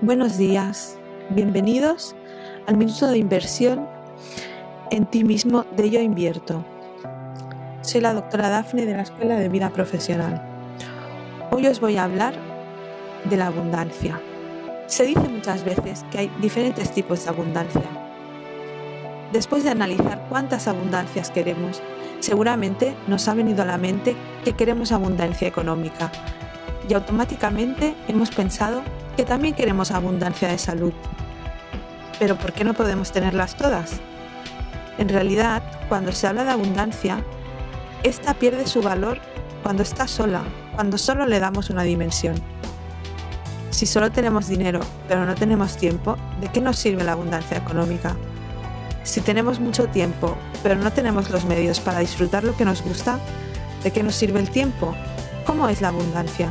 Buenos días, bienvenidos al minuto de inversión en ti mismo de Yo Invierto. Soy la doctora Dafne de la Escuela de Vida Profesional. Hoy os voy a hablar de la abundancia. Se dice muchas veces que hay diferentes tipos de abundancia. Después de analizar cuántas abundancias queremos, seguramente nos ha venido a la mente que queremos abundancia económica y automáticamente hemos pensado que también queremos abundancia de salud. Pero ¿por qué no podemos tenerlas todas? En realidad, cuando se habla de abundancia, esta pierde su valor cuando está sola, cuando solo le damos una dimensión. Si solo tenemos dinero pero no tenemos tiempo, ¿de qué nos sirve la abundancia económica? Si tenemos mucho tiempo pero no tenemos los medios para disfrutar lo que nos gusta, ¿de qué nos sirve el tiempo? ¿Cómo es la abundancia?